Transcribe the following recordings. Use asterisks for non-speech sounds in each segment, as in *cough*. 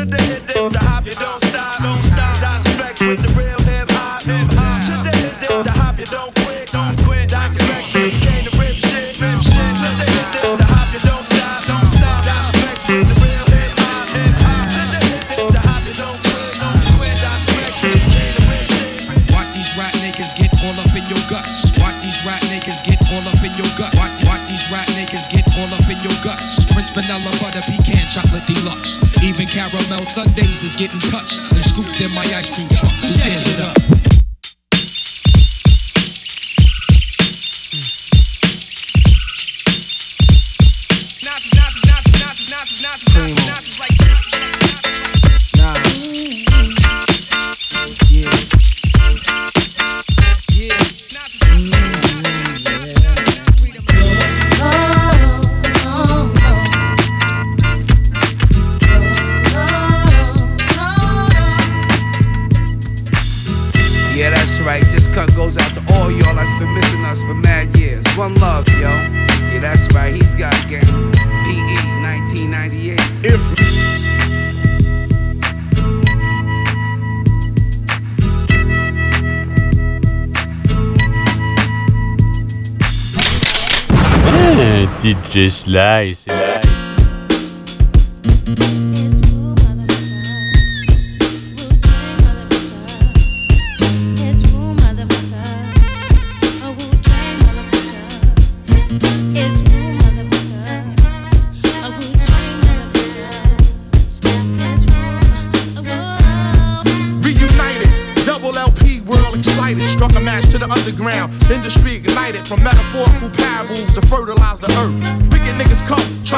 To the hip, the hop, you don't stop, don't stop. Das EFX with the real hip hop, hip hop. To the hip, the hop, you don't quit, don't quit. Das EFX with came to rip shit, rip shit. To the hip, the hop, you don't stop, don't stop. Das EFX with the real hip hop, hip hop. To the hip, the hop, you don't quit, don't quit. Das EFX with came to rip shit. Watch these rat niggas get all up in your guts. Watch these rat niggas get all up in your gut. Watch, these rat niggas get all up in your guts. Prince vanilla butter pecan chocolate deluxe. Caramel sundaes is getting touched and scooped in my ice cream truck. Who it up? Just slice.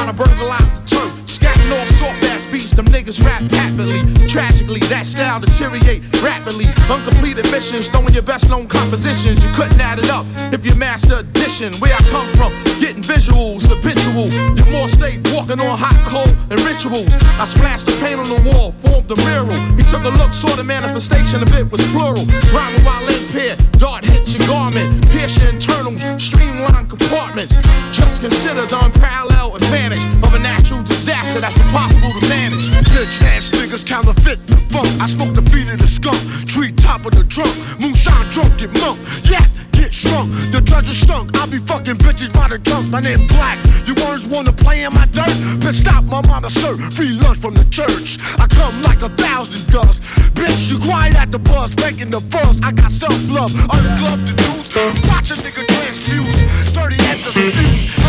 Come, try to burglarize turf. Scatting off soft ass beats, them niggas rap happily. Tragically, that style deteriorate rapidly. Uncompleted missions, throwing your best known compositions. You couldn't add it up if you master addition. Where I come from, getting visuals, habitual. You're more safe walking on hot coal and rituals. I splashed the paint on the wall, formed a mural. He took a look, saw the manifestation of it was plural. Rhyming while impaired, dart hit your garment, pierce your internals, streamline compartments. Just consider the unparalleled advantage of a natural disaster that's impossible to manage. Bitch ass niggas counterfeit the funk. I smoke the feet of the skunk, tree top of the trunk. Moonshine drunk, get monk. Yeah, get shrunk. The treasure stunk. I be fucking bitches by the dunk. My name Black. You words wanna play in my dirt? Bitch, stop my mama sir. Free lunch from the church. I come like a thousand dust. Bitch, you quiet at the bus, making the fuss. I got self love, ungloved the news. Watch a nigga transfuse. Dirty at the seduce,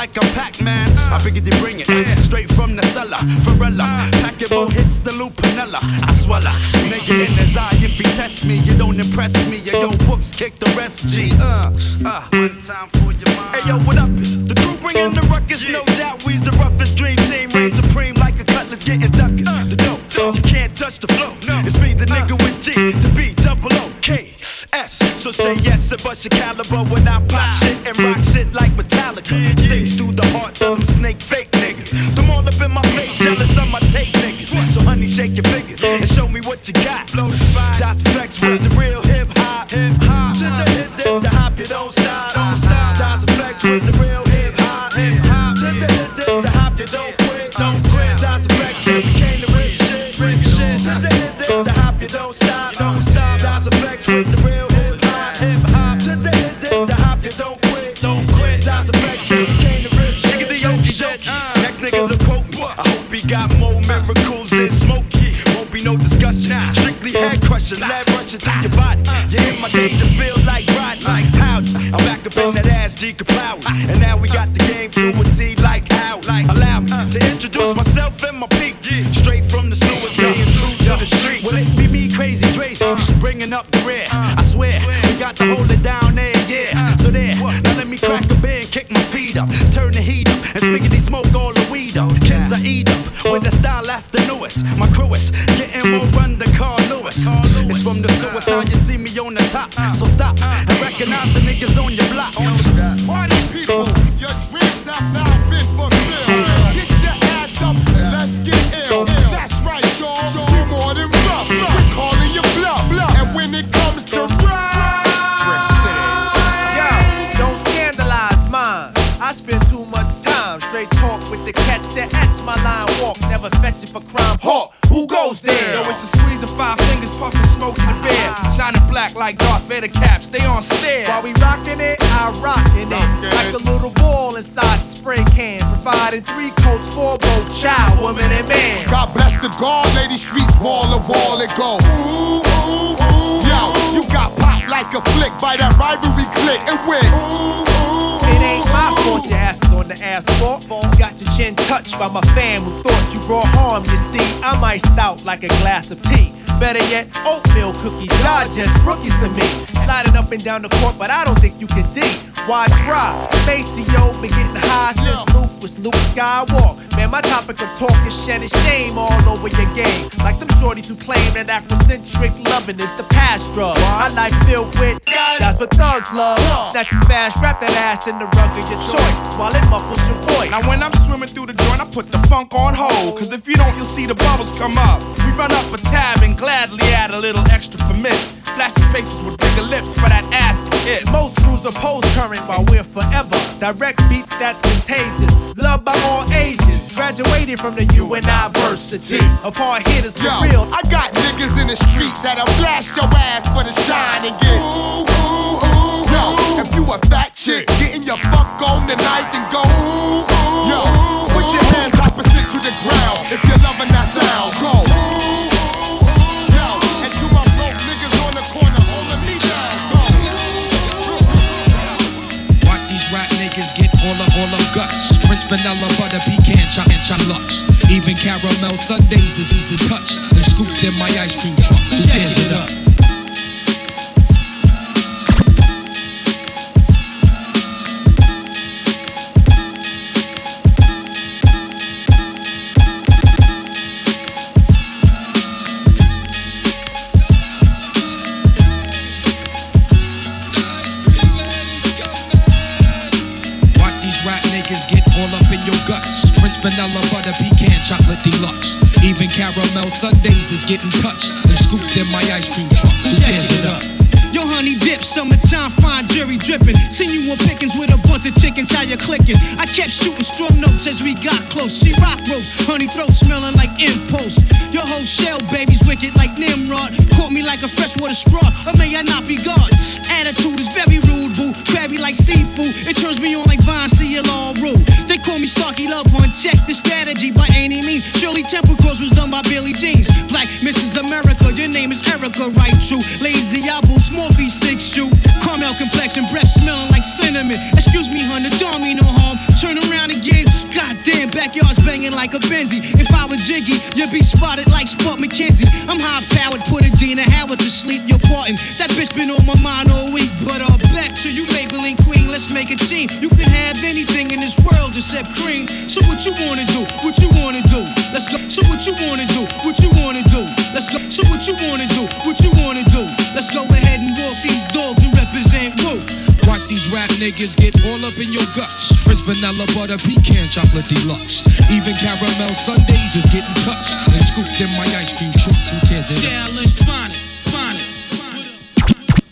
like I'm Pac-Man. I figured you bring it straight from the cellar. Varela, pack it, hits the loop lupinella. I swallow. Nigga in his eye, if he test me, you don't impress me. Yo, yo, books kick the rest, G. Uh, uh. One time for your mind. Hey, yo, what up? Is the crew bringing the ruckus? No doubt, we's the roughest dream team. Reign supreme like a cutlass getting duckers. The dope, you can't touch the flow. No, it's me, the nigga with G, the B, double O, K, S. So say yes and bust your caliber when I pop shit and rock shit like Metallica. Sticks through the hearts of them snake fake niggas. Them all up in my face, jealous of my tape niggas. So honey, shake your fingers and show me what you got. Das EFX with the real hip hop, hip hop. To the hip, dip, the hop, you don't stop, don't stop. Das EFX with the real hip hop, hip hop. To the the hop, you don't quit, don't quit. Das EFX, we came to rip shit, rip shit. To the the hop, you don't stop, don't stop. Das EFX with the real hip hop, hip hop. To the hip, the hop, you don't quit, don't got more miracles than Smokey. Won't be no discussion. Strictly head crushing, lead rushing through your body. You in my danger feel like riding. Howdy, I'm back up in that ass, G black like Darth Vader caps, they on stare. While we rockin' it, I rockin' it. Like a little ball inside the spray can. Providing three coats for both child, woman, and man. God bless the guard, lady streets, wall to wall it go. Ooh, ooh, ooh. Yo, you got popped like a flick by that rivalry click and win. Ooh, ooh, touched by my fam who thought you brought harm. You see, I'm iced out like a glass of tea. Better yet, oatmeal cookies. Y'all just rookies to me. Sliding up and down the court, but I don't think you can D. Why try? Maseo been getting high since Luke was Luke Skywalk. Man, my topic of talk is shedding shame all over your game. Like them shorties who claim that Afrocentric loving is the past drug. My life filled with that's what thugs love. Snatch you fast, wrap that ass in the rug of your choice while it muffles your voice. Now when I'm swimming through the joint, I put the funk on hold. Cause if you don't, you'll see the bubbles come up. Run up a tab and gladly add a little extra for miss. Flashing faces with bigger lips for that ass to kiss. Most crews oppose current while we're forever. Direct beats that's contagious. Loved by all ages. Graduated from the university of hard hitters for Yo, real. I got niggas in the streets that'll blast your ass for the shine and get ooh, ooh, ooh. Yo, if you a fat chick, getting your fuck on tonight and go ooh, ooh. Yo, put your hands opposite to the ground if you're loving that sound. Go vanilla, butter, pecan, chocolate, chocolate lux. Even caramel sundaes is easy to touch. And scooped in my ice cream truck. Who it up? Is getting touched. And scooped in my ice cream truck. Who it up? Yo, honey dip, summertime, fine jerry dripping. Seen you on pickings with a bunch of chickens, how you clicking? I kept shooting strong notes as we got close. She rock rope, honey throat smelling like impulse. Your whole shell, baby's wicked like Nimrod. Caught me like a freshwater straw, or may I not be God? Attitude is very rude, boo. Crabby like seafood, True. Lazy apple, small V6 shoe. Caramel complexion, breath smelling like cinnamon. Excuse me, hun, the don't mean no harm. Turn around again. Goddamn, backyard's banging like a Benzie. If I was Jiggy, you'd be spotted like Spuds MacKenzie. I'm high powered, put Adina Howard to sleep. You're parting. That bitch been on my mind all week. But uh, back to you, Maybelline Queen. Let's make a team. You can have anything in this world except cream. So what you wanna do? What you wanna do? Let's go. So what you wanna do? What you wanna do? Let's go. So what you wanna do? What you wanna do? Let's go ahead and walk these dogs and represent Wu. Watch these rap niggas get all up in your guts. French vanilla, butter, pecan, chocolate deluxe. Even caramel sundaes is getting touched. And scooped in my ice cream truck. Who tears it up? Challenge finest, finest.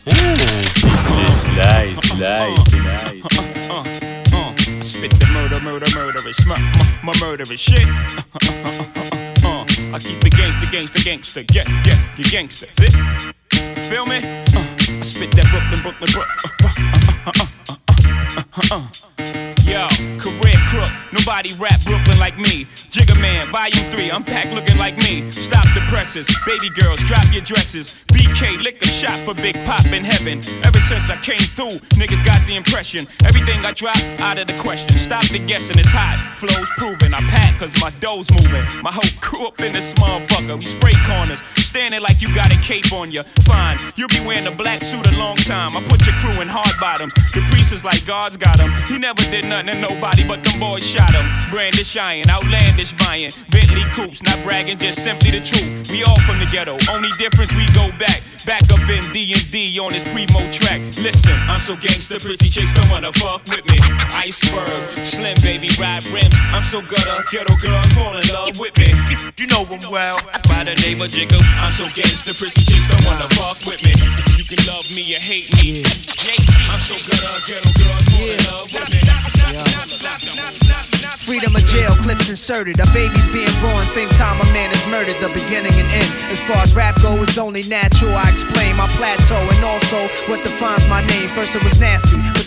DJ Slice, Slice, Slice. Uh, uh, I spit the murder, murder, murderous, my, my, my murderous shit. Uh, I keep it gangster, gangster, gangster, yeah, yeah, the gangster, fit. Feel me? Uh, I spit that Brooklyn, Brooklyn, Brooklyn. Uh, uh, uh, uh, uh, uh, uh, uh. Yo, career crook, nobody rap Brooklyn like me. Jigga Man, Volume 3, I'm packed looking like me. Stop the presses, baby girls, drop your dresses. BK, lick a shot for Big Pop in heaven. Ever since I came through, niggas got the impression. Everything I drop, out of the question. Stop the guessing, it's hot, flows proven. I pack cause my dough's moving. My whole crew up in this motherfucker. We spray corners, standing like you got a cape on you. Fine, you'll be wearing a black suit a long time. I put your crew in hard bottoms. The priest is like God's got him. He never did nothing to nobody, but them boys shot him. Brandish iron, outlandish buying. Bentley coops, not bragging, just simply the truth. We all from the ghetto, only difference we go back. Back up in D&D on this primo track. Listen, I'm so gangster, pretty chicks don't wanna fuck with me. Iceberg, slim baby, ride rims. I'm so gutter, ghetto girls fall in love with me. *laughs* You know him well. By the name of Jigga, I'm so gangster, pretty chicks don't wanna fuck with me. You can love me or hate me. JC, I'm so gutter, ghetto girls fall in love with me. Freedom of jail clips inserted. A baby's being born, same time a man is murdered. The beginning and end. As far as rap go, it's only natural. I explain my plateau and also what defines my name. First it was nasty,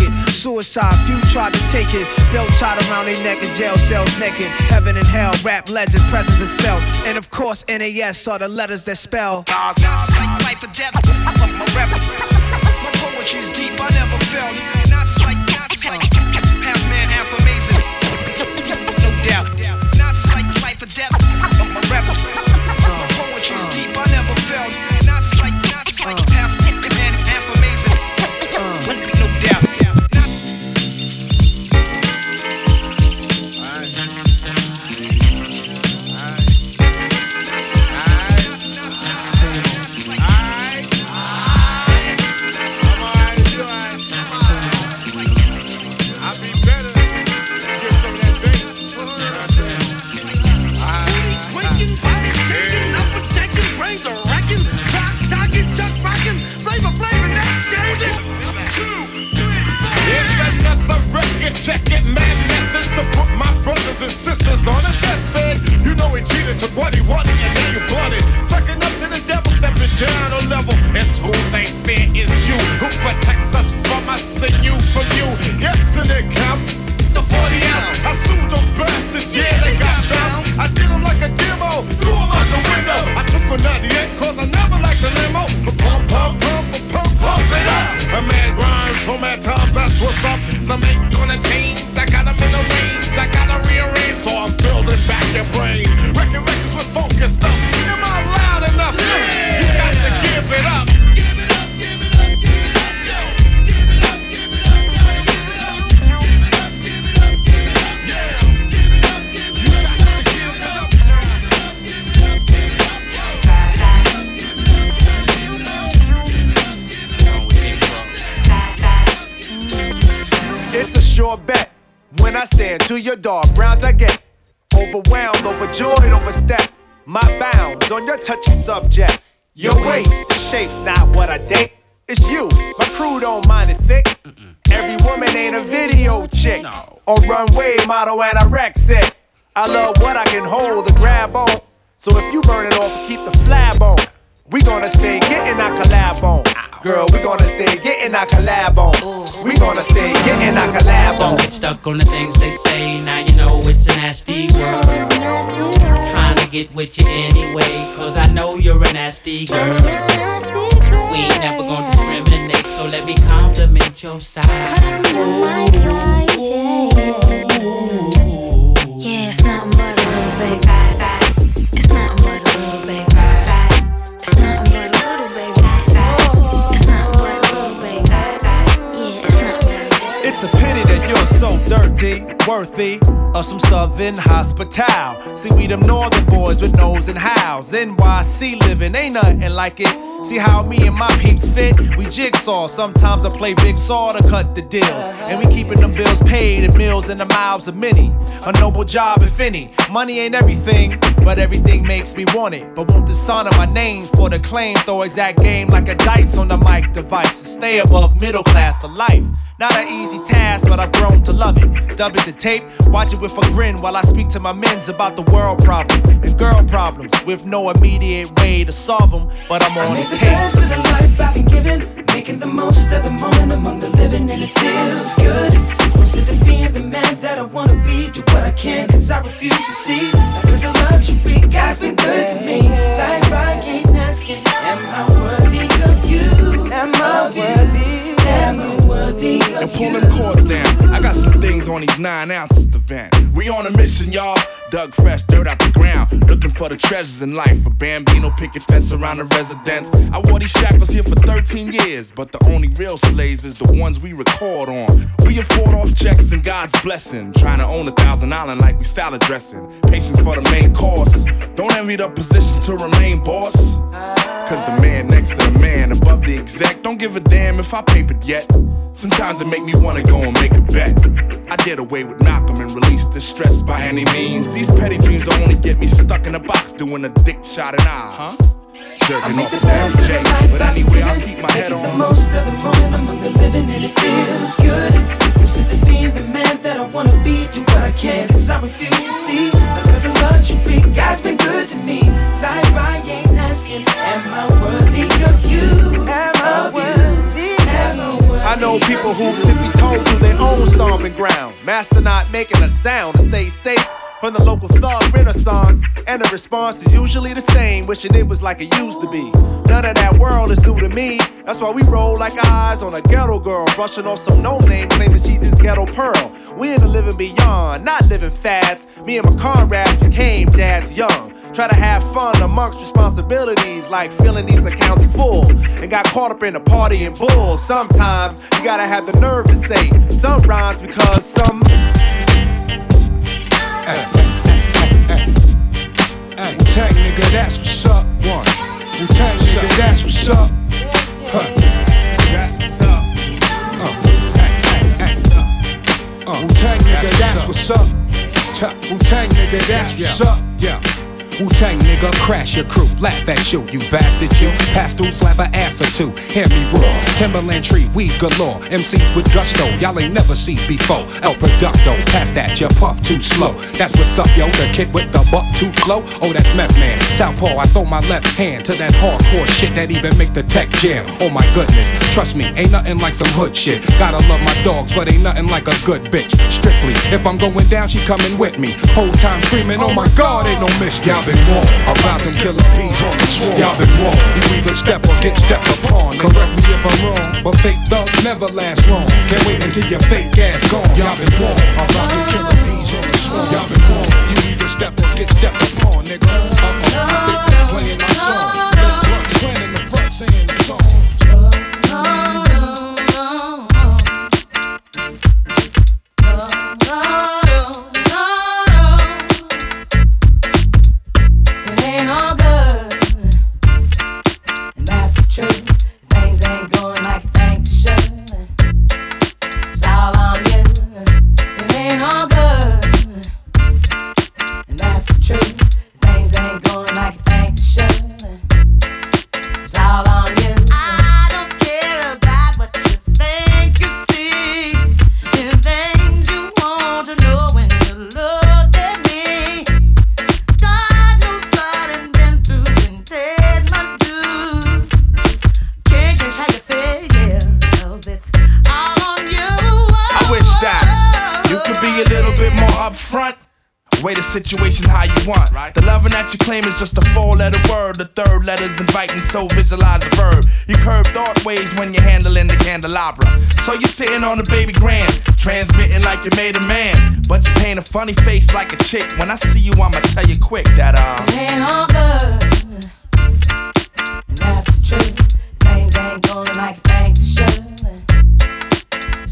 it. Suicide, few tried to take it. Belt tied around their neck in jail cells naked. Heaven and hell, rap legend, presence is felt. And of course, NAS are the letters that spell. It's like life or death. My rap, my poetry's deep. I never felt. Now it's like, now It's who they fear is you, who protects us from us and you from you. Yes, and it counts. The 40 ounce, I sued those bastards, yeah, they got bounced. I did them like a demo, threw them out the window. I took a 98, cause I never liked the limo. But pump, pump, pump, pump, pump it up. A man grinds so mad times, that's what's up. Some ain't to your dark browns, I get overwhelmed, overjoyed, overstep my bounds on your touchy subject. Your weight, shape's not what I date. It's you. My crew don't mind it thick. Every woman ain't a video chick or runway model anorexic. I love what I can hold the grab on. So if you burn it off, keep the flab on. We gonna stay getting our collab on. Girl, we gonna stay getting our collab on. We gonna stay getting our collab Don't on. get stuck on the things they say. Now you know it's a nasty world. Trying to get with you anyway, cause I know you're a nasty girl. We ain't never gonna discriminate, so let me compliment your side. Yeah, it's nothing but a it's a pity that you're so dirty. worthy, of some southern hospital. See, we them northern boys with nose and howls. NYC living ain't nothing like it. See how me and my peeps fit? We jigsaw. Sometimes I play big saw to cut the deals. And we keeping them bills paid and meals in the mouths of many. A noble job, if any. Money ain't everything, but everything makes me want it. But won't the son of my name for the claim throw exact game like a dice on the mic device? To stay above middle class for life. Not an easy task, but I've grown to love it. Dub it to tape, watch it with a grin while I speak to my men's about the world problems and girl problems with no immediate way to solve them. But I'm on I the life I've been given, making the most of the moment among the living, and it feels good. Being the man that I wanna be, do what I cause I refuse to see. Is a luxury, God's been good to me. Life I ain't asking, am I worthy of you? Am I worthy? Am I worthy of and pull them cords down. I got some things on these nine ounces to vent. We on a mission, y'all. Dug fresh dirt out the ground, looking for the treasures in life. A bambino picket fence around the residence. I wore these shackles here for 13 years, but the only real slaves is the ones we record on. We afford off checks and God's blessing. Trying to own a thousand island like we salad dressing. Patience for the main course. Don't envy the position to remain boss. Cause the man next to the man above the exec don't give a damn if I papered yet. Sometimes it make me wanna go and make a bet. I did away with Malcolm and release the stress by any means. These petty dreams will only get me stuck in a box doing a dick shot and eye, huh? Jerking off the a Mary best of the J. life But anyway, I'll keep my head making the most of the moment the living, and it feels good. To being the man that I wanna be, do what I can, cause I refuse to see. Is a luxury, God's been good to me. Life I ain't asking, am I worthy of you? Am I worthy? Am I worthy? I know people who tippy toe to their own stomping ground. Master not making a sound to stay safe from the local thug renaissance. And the response is usually the same, wishing it was like it used to be. None of that world is new to me. That's why we roll like eyes on a ghetto girl, brushing off some no name, claiming she's his ghetto pearl. We in the living beyond, not living fads. Me and my comrades became dads young. Try to have fun amongst responsibilities like filling these accounts full. And got caught up in the party and bull. Sometimes you gotta have the nerve to say some rhymes because some. Hey, Wu-Tang nigga, that's what's up. One. Wu-Tang nigga, that's what's up. Huh. That's what's up. Uh, uh, uh, uh Wu-Tang nigga, that's what's up. Cha- Wu-Tang nigga, that's what's up. Yeah. Wu-Tang nigga, crash your crew. Laugh at you, you bastard you. Pass through, slap a ass or two. Hear me roar. Timberland tree, weed galore. MCs with gusto, y'all ain't never seen before. El Producto, pass that, you puff too slow. That's what's up, yo. The kid with the buck too slow. Oh, that's Meth Man. Southpaw, I throw my left hand to that hardcore shit that even make the tech jam. Oh my goodness, trust me, ain't nothing like some hood shit. Gotta love my dogs, but ain't nothing like a good bitch. Strictly, if I'm going down, she coming with me. Whole time screaming, oh my god, ain't no mystery. Been wrong about them killer bees on the swarm. Y'all been wrong. You either step or get stepped upon. Correct me if I'm wrong, but fake thugs never last long. Can't wait until your fake ass gone. Y'all been wrong about them killer bees on the swarm. Y'all been wrong. You either step or get stepped upon, nigga. Funny face like a chick. When I see you, I'ma tell you quick that, uh. It ain't all good, and that's the truth. Things ain't going like you think they should.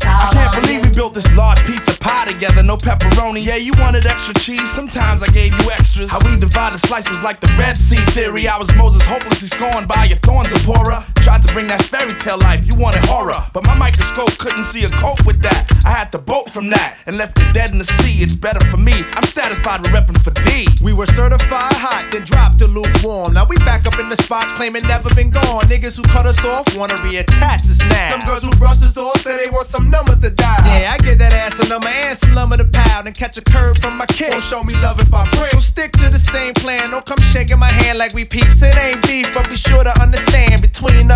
I can't believe we built this large pizza pie together. No pepperoni. Yeah, you wanted extra cheese, sometimes I gave you extras. How we divided slice was like the Red Sea theory. I was Moses hopelessly scorned by your thorns, Zipporah. Tried to bring that fairy tale life, you wanted horror. But my microscope couldn't see a cope with that. I had to bolt from that and left it dead in the sea. It's better for me. I'm satisfied with repping for D. We were certified hot, then dropped to lukewarm. Now we back up in the spot, claiming never been gone. Niggas who cut us off wanna reattach us now. Them girls who brush us off say they want some numbers to dial. Yeah, I get that ass a number and some lumber to pound and catch a curve from my kid. Don't show me love if I break. So stick to the same plan. Don't come shaking my hand like we peeps. It ain't beef, but be sure to understand between us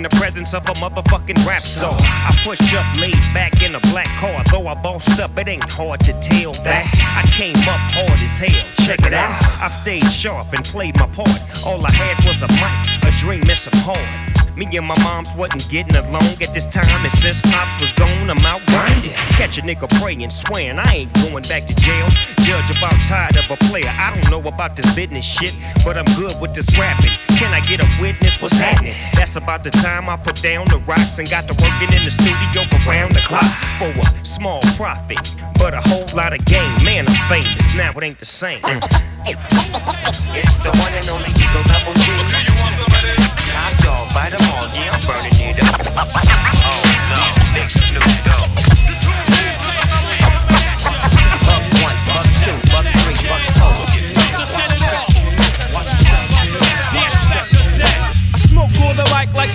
in the presence of a motherfucking rap star. I push up, laid back in a black car. Though I bossed up, it ain't hard to tell that. I came up hard as hell. Check it out. I stayed sharp and played my part. All I had was a mic, a dream, and some heart. Me and my moms wasn't getting along at this time, and since pops was gone, I'm out grinding. Catch a nigga praying, swearing I ain't going back to jail. Judge about tired of a player. I don't know about this business shit, but I'm good with this rapping. Can I get a witness? What's happening? That's about the time I put down the rocks and got to working in the studio around the clock for a small profit, but a whole lot of gain. Man, I'm famous now. It ain't the same. *laughs* It's the one and only Eagle Double G. Hot dog, bite 'em all, yeah, I'm burning it up. Oh no, big Snoop Dogg.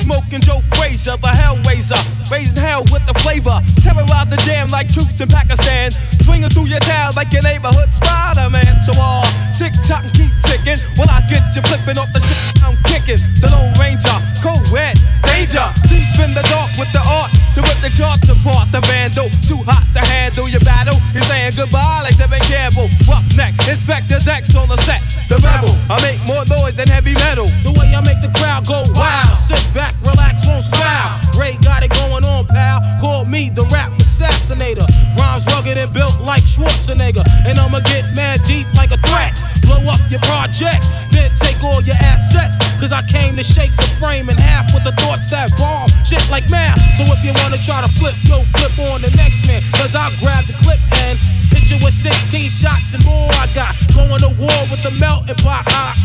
Smoking Joe Frazier, the Hellraiser. Raising hell with the flavor. Terrorize the jam like troops in Pakistan. Swinging through your town like your neighborhood Spider Man. So uh, all tick tock and keep ticking. When I get you flipping off the shit I'm kicking. The Lone Ranger, co ed, danger. Deep in the dark with the art to rip the charts apart. The vandal, too hot to handle your battle. He's saying goodbye like Tevin Campbell. Roughneck, Inspectah Deck's on the set. The rebel, I make more noise than heavy metal. The way I make the crowd go wild. Sit back, relax, won't smile. Ray got it going on, pal. Call me the rap assassinator. Rhymes rugged and built like Schwarzenegger. And I'ma get mad deep like a threat. Blow up your project, then take all your assets. Cause I came to shake the frame in half with the thoughts that bomb. Shit like math. So if you wanna try to flip, yo, flip on the next man. Cause I'll grab the clip and hit you with 16 shots and more. I got going to war with the melting pot. I,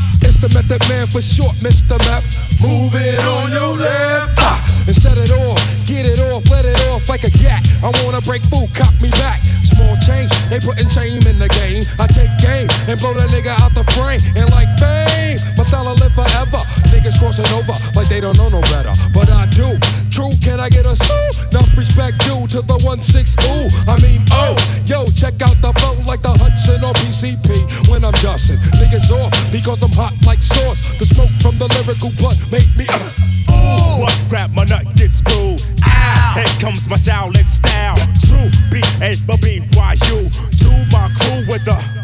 method man for short, Mr. Map. Move it on your left. Ah, and set it off, get it off, let it off like a gat. I wanna break food, cop me back. Small change, they putting shame in the game. I take game and blow that nigga out the frame. And like fame, my style live forever. Niggas crossing over like they don't know no better. But I do. True, can I get a sue? Enough respect due to the 1-6 ooh. I mean, oh, yo, check out the flow like the Hudson or PCP when I'm dusting. Niggas off because I'm hot like sauce. The smoke from the lyrical blood make me. Uh, ooh, what rap my nut get screwed? Ow. Here comes my Shaolin style. True B A B B Y U. To my crew with the.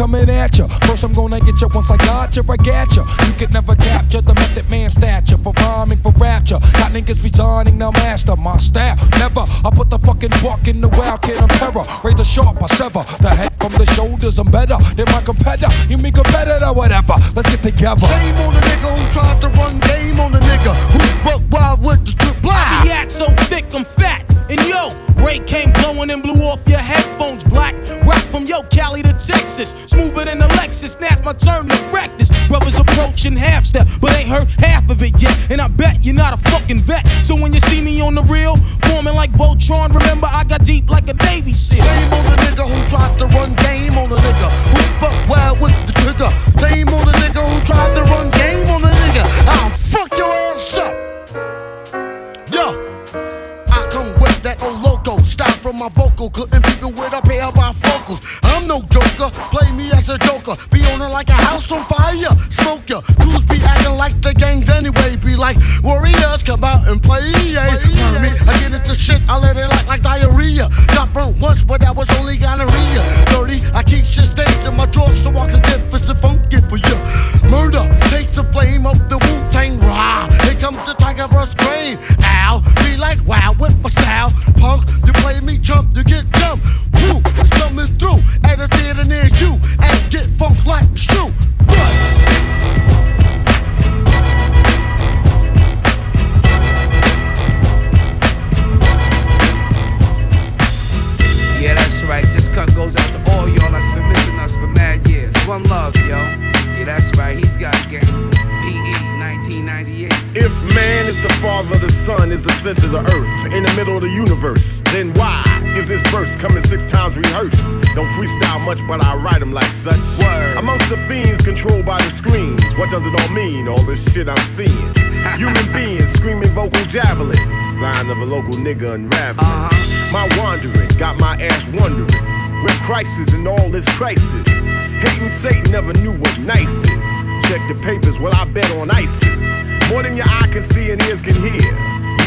Coming, at ya. First, I'm gonna get ya once I got ya, I got ya. You could never capture the method man stature for rhyming, for rapture. Got niggas resigning, now master my style. Never, I put the fucking buck in the wild kid, I'm terror. Razor sharp, I sever the head from the shoulders. I'm better than my competitor. You mean competitor, whatever. Let's get together. On the Smoother than a Lexus. Snatch my turn to this. Brothers approaching half step, but ain't heard half of it yet. And I bet you're not a fucking vet. So when you see me on the real, forming like Voltron, remember I got deep like a Navy SEAL. On the nigga who tried to run game on the nigga who buck wild with the trigger. Shame on the nigga who tried to Comes the tiger verse grave. What does it all mean? All this shit I'm seeing. Human beings screaming vocal javelins, sign of a local nigga unraveling. Uh-huh. My wandering got my ass wondering where crisis and all this crisis. Hating Satan never knew what nice is. Check the papers, well I bet on ISIS. More than your eye can see and ears can hear.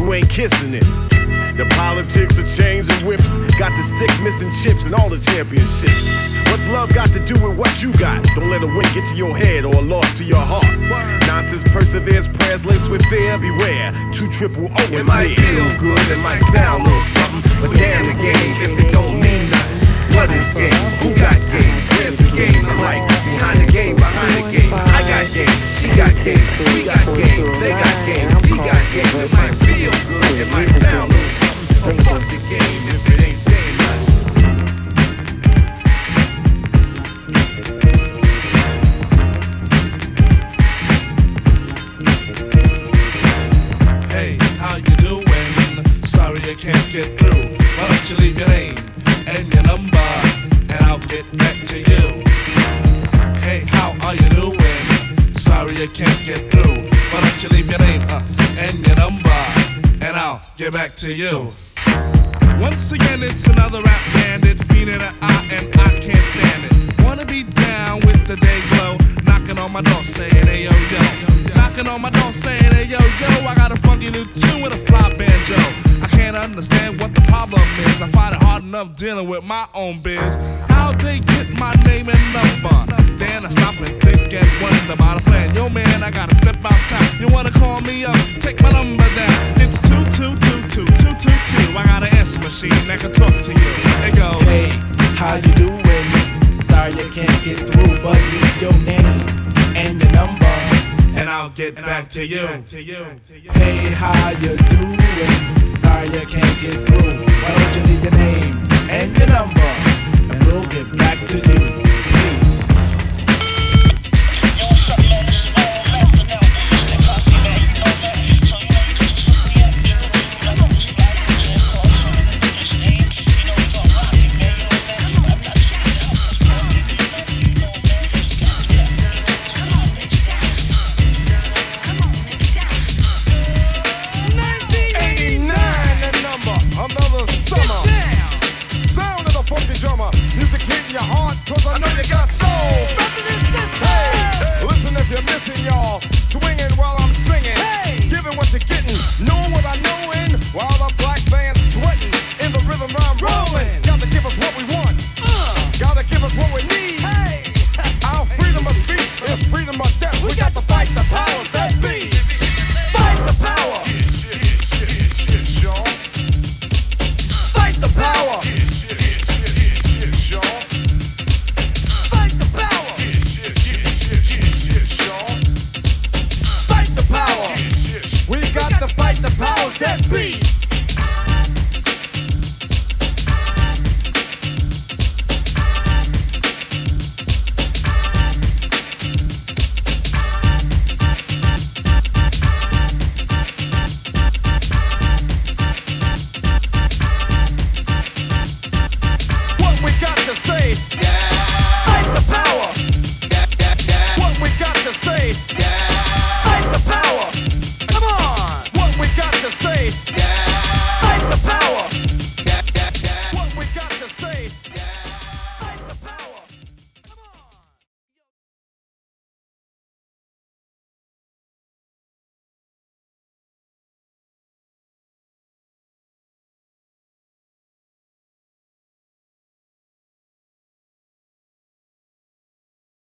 who ain't kissing it. The politics of chains and whips got the sick missing chips and all the championships. What's love got to do with what you got? Don't let a win get to your head or a loss to your heart. Nonsense perseveres, prayers laced with fear. Beware, two triple O is It might near. feel good, it might sound a little something, but damn the game if it don't mean nothing. What is game? Who got game? Where's the game in life? Behind the game, behind the game. I got game, she got game, we got game, they got game, he got game. It might feel good, it might sound something, but fuck the game if it ain't saying nothing. Hey, how you doing? Sorry I can't get through. You leave your name uh, and your number, and I'll get back to you. Once again, it's another rap bandit, feeling an eye, and I can't stand it. Wanna be down with the day glow, knocking on my door saying, hey yo yo. Knocking on my door saying, hey yo yo, I got a funky new tune with a fly banjo. I can't understand what the problem is. I find it hard enough dealing with my own biz. How they get my name and number? Then I stop and think and wonder about a plan. Yo man, I gotta step out time. You wanna call me up? Take my number down. It's two two two two two two two. I got an answer machine that can talk to you. It goes. Hey, how you doing? Sorry I can't get through, but leave your name and your number. And I'll get back to you. Hey, how you doing? Sorry I can't get through. Why don't you leave your name and your number, and we'll get back to you.